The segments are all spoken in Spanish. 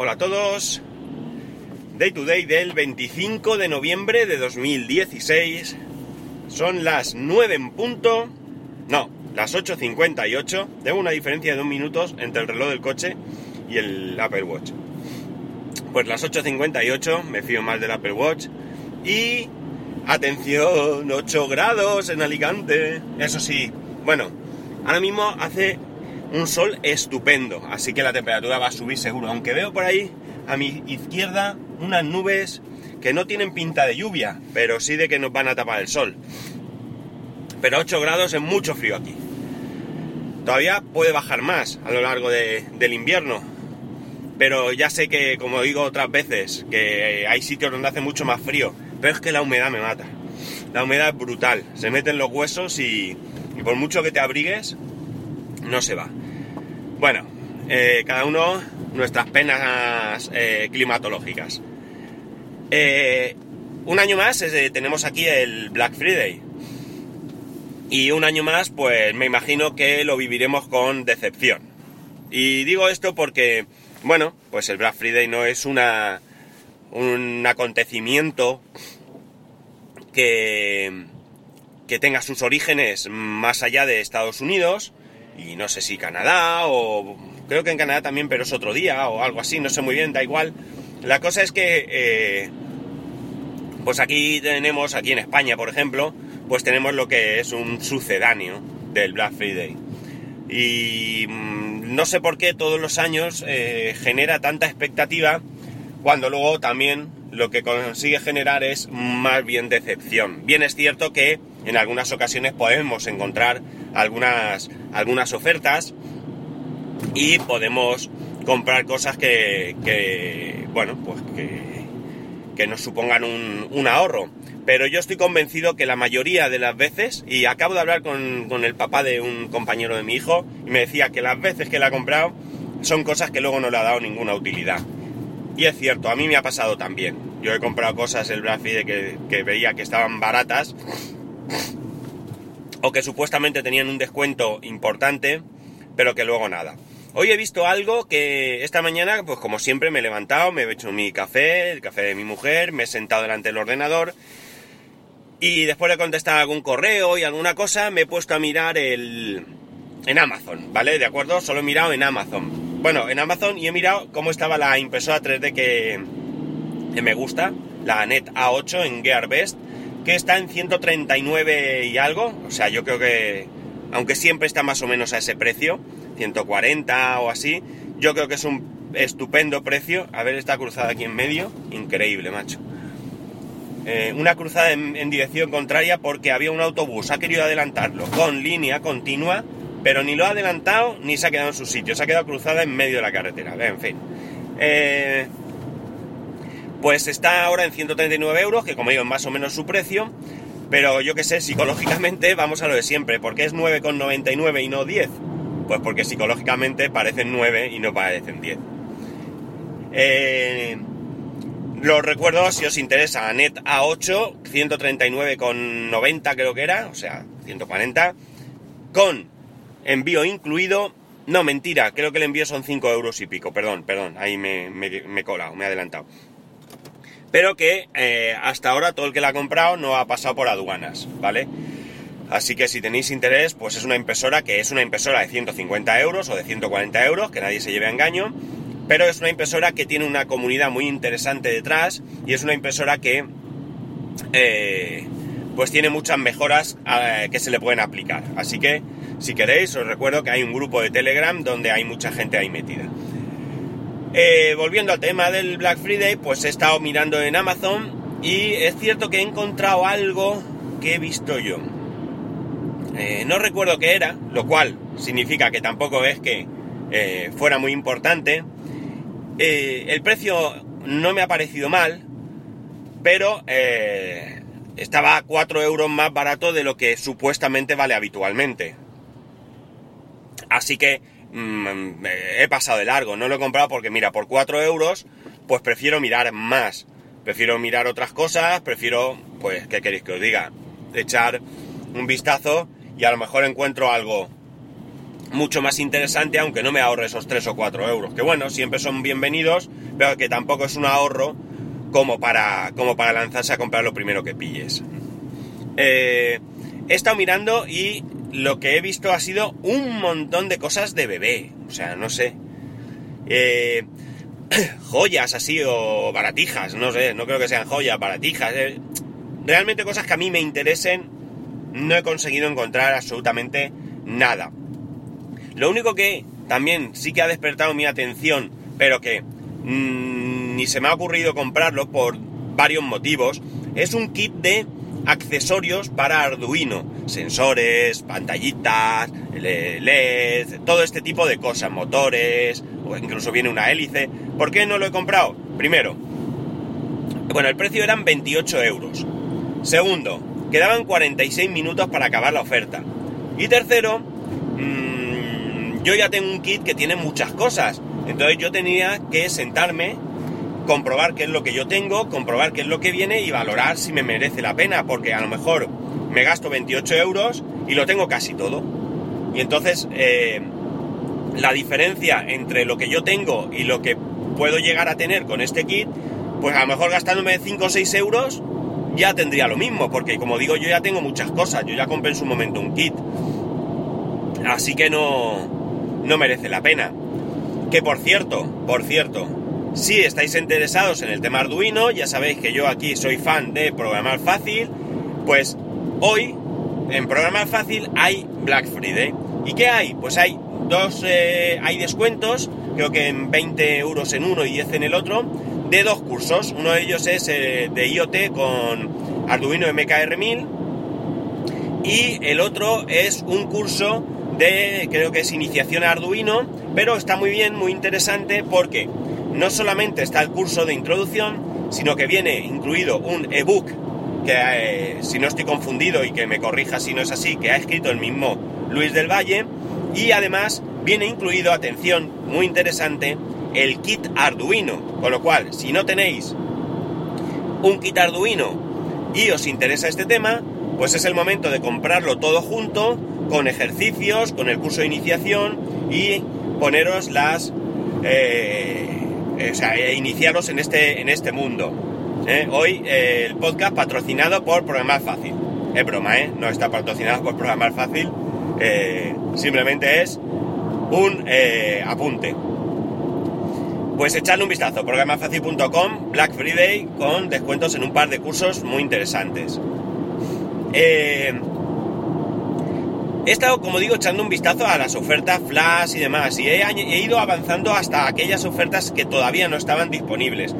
Hola a todos. Day to day del 25 de noviembre de 2016. Son las 9 en punto. No, las 8.58. Tengo una diferencia de dos minutos entre el reloj del coche y el Apple Watch. Pues las 8.58, me fío más del Apple Watch. Y atención, 8 grados en Alicante. Eso sí, bueno, ahora mismo hace un sol estupendo, así que la temperatura va a subir seguro, aunque veo por ahí a mi izquierda unas nubes que no tienen pinta de lluvia, pero sí de que nos van a tapar el sol. Pero 8 grados es mucho frío aquí. Todavía puede bajar más a lo largo del invierno, pero ya sé que, como digo otras veces, que hay sitios donde hace mucho más frío, pero es que la humedad me mata. La humedad es brutal, se mete en los huesos y por mucho que te abrigues, no se va. Bueno, eh, cada uno nuestras penas eh, climatológicas. Eh, un año más tenemos aquí el Black Friday. Y un año más, pues me imagino que lo viviremos con decepción. Y digo esto porque, bueno, pues el Black Friday no es una, un acontecimiento que, que tenga sus orígenes más allá de Estados Unidos, y no sé si Canadá o creo que en Canadá también, pero es otro día o algo así, no sé muy bien, da igual. La cosa es que, eh, pues aquí tenemos, aquí en España, por ejemplo, pues tenemos lo que es un sucedáneo del Black Friday. Y mm, no sé por qué todos los años eh, genera tanta expectativa cuando luego también lo que consigue generar es más bien decepción. Bien es cierto que en algunas ocasiones podemos encontrar algunas, algunas ofertas y podemos comprar cosas que, bueno, pues que, nos supongan un, ahorro. Pero yo estoy convencido que la mayoría de las veces, y acabo de hablar con, el papá de un compañero de mi hijo, y me decía que las veces que la ha comprado son cosas que luego no le ha dado ninguna utilidad. Y es cierto, a mí me ha pasado también. Yo he comprado cosas el Black Friday que veía que estaban baratas o que supuestamente tenían un descuento importante, pero que luego nada. Hoy he visto algo que esta mañana, pues como siempre, me he levantado, me he hecho mi café, el café de mi mujer, me he sentado delante del ordenador y después de contestar algún correo y alguna cosa, me he puesto a mirar el... en Amazon, ¿vale? De acuerdo, solo he mirado en Amazon. Bueno, en Amazon y he mirado cómo estaba la impresora 3D que, que me gusta, la Net A8 en GearBest que está en 139 y algo, o sea, yo creo que, aunque siempre está más o menos a ese precio, 140 o así, yo creo que es un estupendo precio. A ver, está cruzada aquí en medio, increíble, macho. Eh, una cruzada en, dirección contraria porque había un autobús, ha querido adelantarlo con línea continua, pero ni lo ha adelantado ni se ha quedado en su sitio, se ha quedado cruzada en medio de la carretera. En fin. Eh, pues está ahora en 139 euros, que como digo es más o menos su precio, pero yo que sé, psicológicamente vamos a lo de siempre, ¿por qué es 9,99 y no 10? Pues porque psicológicamente parecen 9 y no parecen 10. Eh, los recuerdo si os interesa, Net A8, 139,90 creo que era, o sea, 140, con envío incluido. No, mentira, creo que el envío son 5 euros y pico, perdón, perdón, ahí me, me, me he colado, me he adelantado pero que eh, hasta ahora todo el que la ha comprado no ha pasado por aduanas, ¿vale? Así que si tenéis interés, pues es una impresora que es una impresora de 150 euros o de 140 euros, que nadie se lleve a engaño, pero es una impresora que tiene una comunidad muy interesante detrás y es una impresora que eh, pues tiene muchas mejoras eh, que se le pueden aplicar. Así que si queréis, os recuerdo que hay un grupo de Telegram donde hay mucha gente ahí metida. Eh, volviendo al tema del Black Friday, pues he estado mirando en Amazon y es cierto que he encontrado algo que he visto yo. Eh, no recuerdo qué era, lo cual significa que tampoco es que eh, fuera muy importante. el precio no me ha parecido mal, pero estaba 4 euros más barato de lo que supuestamente vale habitualmente. Así que Mm, he pasado de largo, no lo he comprado porque mira, por 4 euros, pues prefiero mirar más, prefiero mirar otras cosas, prefiero, pues, ¿qué queréis que os diga? Echar un vistazo y a lo mejor encuentro algo, mucho más interesante, aunque no me ahorre esos 3 o 4 euros. Que bueno, siempre son bienvenidos, pero que tampoco es un ahorro como para, como para lanzarse a comprar lo primero que pilles. Eh, he estado mirando y lo que he visto ha sido un montón de cosas de bebé. O sea, no sé. Eh, joyas así o baratijas, no sé, no creo que sean joyas, baratijas. Eh. realmente cosas que a mí me interesen, no he conseguido encontrar absolutamente nada. Lo único que también sí que ha despertado mi atención, pero que mm, ni se me ha ocurrido comprarlo por varios motivos, es un kit de accesorios para Arduino, sensores, pantallitas, LED, todo este tipo de cosas, motores, o incluso viene una hélice. ¿Por qué no lo he comprado? Primero, bueno, el precio eran 28 euros. Segundo, quedaban 46 minutos para acabar la oferta. Y tercero, mmm, yo ya tengo un kit que tiene muchas cosas. Entonces yo tenía que sentarme, comprobar qué es lo que yo tengo, comprobar qué es lo que viene y valorar si me merece la pena. Porque a lo mejor me gasto 28 euros y lo tengo casi todo. Y entonces eh, la diferencia entre lo que yo tengo y lo que puedo llegar a tener con este kit, pues a lo mejor gastándome 5 o 6 euros ya tendría lo mismo, porque como digo, yo ya tengo muchas cosas, yo ya compré en su momento un kit. Así que no, no merece la pena. Que por cierto, por cierto, si estáis interesados en el tema Arduino, ya sabéis que yo aquí soy fan de programar fácil, pues hoy en programar fácil hay Black Friday. ¿Y qué hay? Pues hay dos, eh, hay descuentos, creo que en 20 euros en uno y 10 en el otro, de dos cursos. Uno de ellos es eh, de IoT con Arduino MKR1000 y el otro es un curso de, creo que es iniciación a Arduino, pero está muy bien, muy interesante porque no solamente está el curso de introducción, sino que viene incluido un ebook que, eh, si no estoy confundido y que me corrija si no es así, que ha escrito el mismo Luis del Valle, y además viene incluido, atención, muy interesante, el kit Arduino. Con lo cual, si no tenéis un kit Arduino y os interesa este tema, pues es el momento de comprarlo todo junto, con ejercicios, con el curso de iniciación y poneros las... Eh, o sea, e iniciaros en este, en este mundo. ¿Eh? Hoy eh, el podcast patrocinado por Programar Fácil. Es broma, ¿eh? No está patrocinado por Programar Fácil. simplemente es un apunte. Pues echadle un vistazo, programafacil.com, Black Friday, con descuentos en un par de cursos muy interesantes. Eh, he estado, como digo, echando un vistazo a las ofertas flash y demás, y he, ido avanzando hasta aquellas ofertas que todavía no estaban disponibles.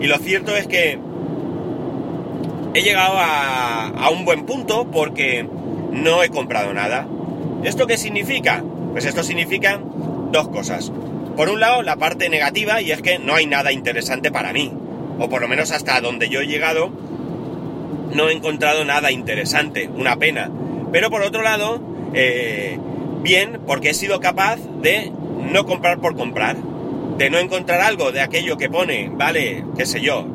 Y lo cierto es que he llegado a, un buen punto porque no he comprado nada. ¿Esto qué significa? Pues esto significa dos cosas. Por un lado, la parte negativa, y es que no hay nada interesante para mí. O por lo menos hasta donde yo he llegado, no he encontrado nada interesante. Una pena. Pero por otro lado, eh, bien, porque he sido capaz de no comprar por comprar. De no encontrar algo de aquello que pone, vale, qué sé yo,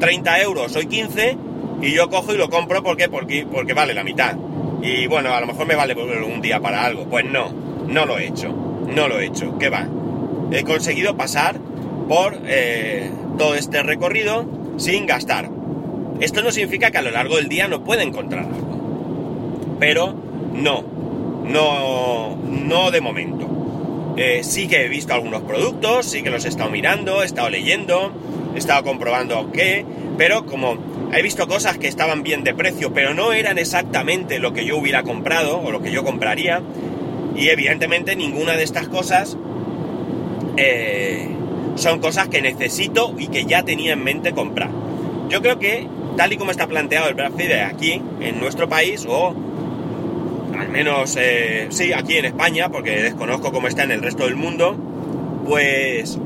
30 euros, hoy 15, y yo cojo y lo compro, ¿por qué? Porque, porque vale la mitad. Y bueno, a lo mejor me vale un día para algo. Pues no, no lo he hecho. No lo he hecho. ¿Qué va? he conseguido pasar por eh, todo este recorrido sin gastar. Esto no significa que a lo largo del día no pueda encontrar algo. Pero no, no, no de momento. Eh, sí que he visto algunos productos, sí que los he estado mirando, he estado leyendo, he estado comprobando qué, pero como he visto cosas que estaban bien de precio, pero no eran exactamente lo que yo hubiera comprado o lo que yo compraría, y evidentemente ninguna de estas cosas eh, son cosas que necesito y que ya tenía en mente comprar. Yo creo que, tal y como está planteado el Black Friday aquí, en nuestro país, o al menos, eh, sí, aquí en España, porque desconozco cómo está en el resto del mundo, pues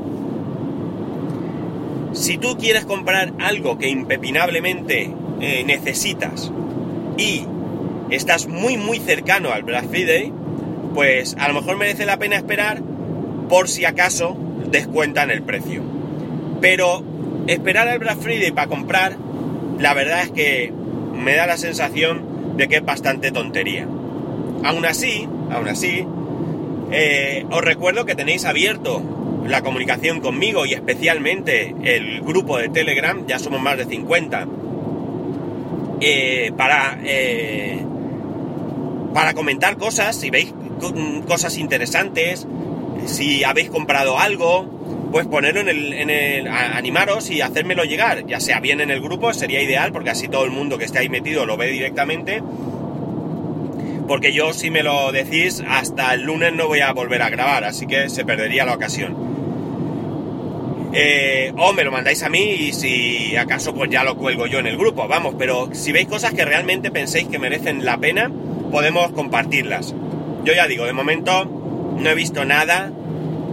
si tú quieres comprar algo que impepinablemente eh, necesitas y estás muy muy cercano al Black Friday, pues a lo mejor merece la pena esperar por si acaso descuentan el precio. Pero esperar al Black Friday para comprar, la verdad es que me da la sensación de que es bastante tontería. Aún así, aún así, Eh, os recuerdo que tenéis abierto la comunicación conmigo y especialmente el grupo de Telegram, ya somos más de 50, eh, para, eh, para comentar cosas, si veis cosas interesantes, si habéis comprado algo, pues ponerlo en el, en el animaros y hacérmelo llegar, ya sea bien en el grupo, sería ideal, porque así todo el mundo que esté ahí metido lo ve directamente, porque yo si me lo decís, hasta el lunes no voy a volver a grabar, así que se perdería la ocasión. Eh, o me lo mandáis a mí y si acaso pues ya lo cuelgo yo en el grupo, vamos, pero si veis cosas que realmente penséis que merecen la pena, podemos compartirlas. Yo ya digo, de momento no he visto nada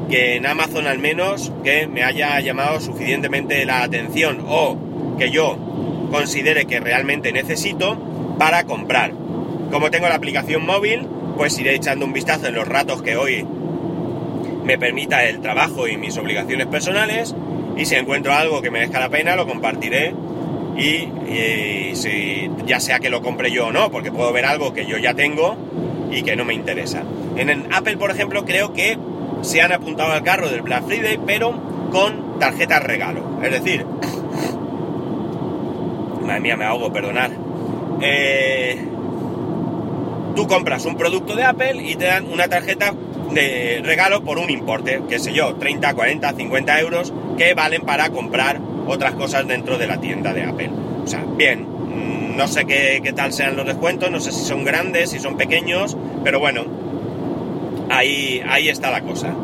que en Amazon al menos que me haya llamado suficientemente la atención o que yo considere que realmente necesito para comprar. Como tengo la aplicación móvil, pues iré echando un vistazo en los ratos que hoy me permita el trabajo y mis obligaciones personales y si encuentro algo que merezca la pena lo compartiré y, si ya sea que lo compre yo o no, porque puedo ver algo que yo ya tengo y que no me interesa. En Apple, por ejemplo, creo que se han apuntado al carro del Black Friday, pero con tarjetas regalo. Es decir, madre mía, me ahogo, perdonar. Eh, tú compras un producto de Apple y te dan una tarjeta de regalo por un importe, qué sé yo, 30, 40, 50 euros, que valen para comprar otras cosas dentro de la tienda de Apple. O sea, bien, mm, no sé qué, tal sean los descuentos, no sé si son grandes, si son pequeños, pero bueno, ahí, ahí está la cosa.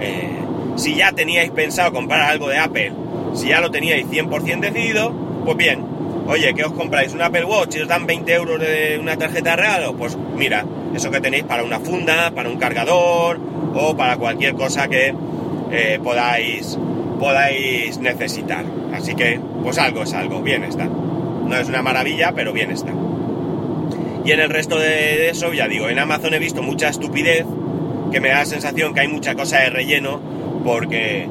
Eh, si ya teníais pensado comprar algo de Apple, si ya lo teníais 100% decidido, pues bien, oye, que os compráis un Apple Watch y os dan 20 euros de una tarjeta de regalo, pues mira, eso que tenéis para una funda, para un cargador o para cualquier cosa que eh, podáis, podáis necesitar. Así que, pues algo es algo, bien está. No es una maravilla, pero bien está. Y en el resto de eso, ya digo, en Amazon he visto mucha estupidez, que me da la sensación que hay mucha cosa de relleno, porque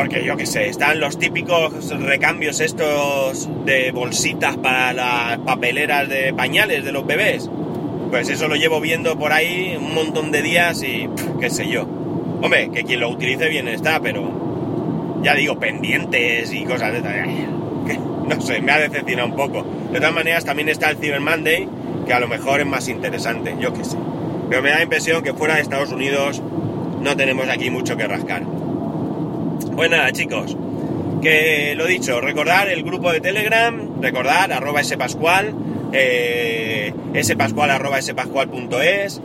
porque yo qué sé, están los típicos recambios estos de bolsitas para las papeleras de pañales de los bebés. Pues eso lo llevo viendo por ahí un montón de días y qué sé yo. Hombre, que quien lo utilice bien está, pero ya digo, pendientes y cosas de que no sé, me ha decepcionado un poco. De todas maneras, también está el Cyber Monday, que a lo mejor es más interesante, yo qué sé. Pero me da la impresión que fuera de Estados Unidos no tenemos aquí mucho que rascar. Pues nada, chicos, que lo dicho, recordar el grupo de Telegram, recordar arroba spascual, eh, spascual arroba spascual.es,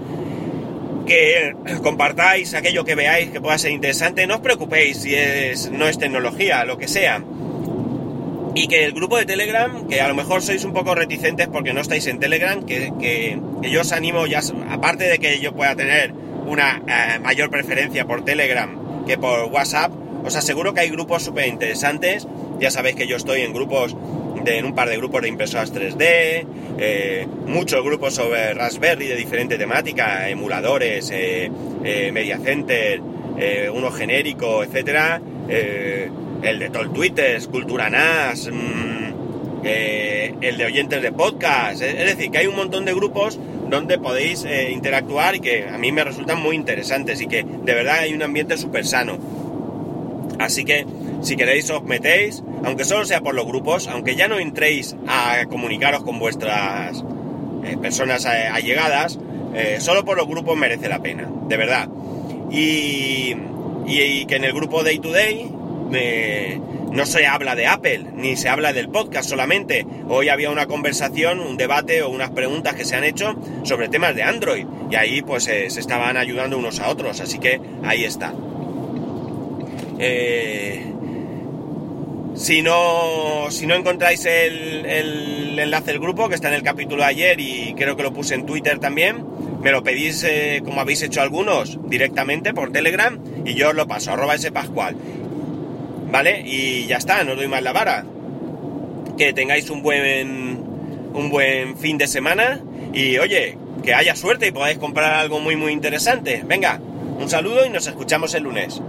que compartáis aquello que veáis que pueda ser interesante, no os preocupéis si es, no es tecnología, lo que sea. Y que el grupo de Telegram, que a lo mejor sois un poco reticentes porque no estáis en Telegram, que, yo os animo, ya, aparte de que yo pueda tener una eh, mayor preferencia por Telegram que por WhatsApp, os aseguro que hay grupos súper interesantes. Ya sabéis que yo estoy en grupos de, en un par de grupos de impresoras 3D, eh, muchos grupos sobre Raspberry de diferente temática, emuladores, eh, eh, Media Center, uno genérico, etcétera, el de Tol Twitter, Cultura NAS, mm, el de oyentes de podcast, es decir, que hay un montón de grupos donde podéis interactuar y que a mí me resultan muy interesantes y que de verdad hay un ambiente súper sano. Así que si queréis os metéis, aunque solo sea por los grupos, aunque ya no entréis a comunicaros con vuestras eh, personas eh, allegadas, eh, solo por los grupos merece la pena, de verdad. Y, que en el grupo Day to Day no se habla de Apple, ni se habla del podcast solamente. Hoy había una conversación, un debate o unas preguntas que se han hecho sobre temas de Android. Y ahí pues se estaban ayudando unos a otros, así que ahí está. Eh, si no, si no encontráis el, enlace del grupo, que está en el capítulo de ayer y creo que lo puse en Twitter también, me lo pedís, eh, como habéis hecho algunos, directamente por Telegram y yo os lo paso, arroba ese pascual. ¿Vale? Y ya está, no doy más la vara. Que tengáis un buen, un buen fin de semana y oye, que haya suerte y podáis comprar algo muy muy interesante. Venga, un saludo y nos escuchamos el lunes.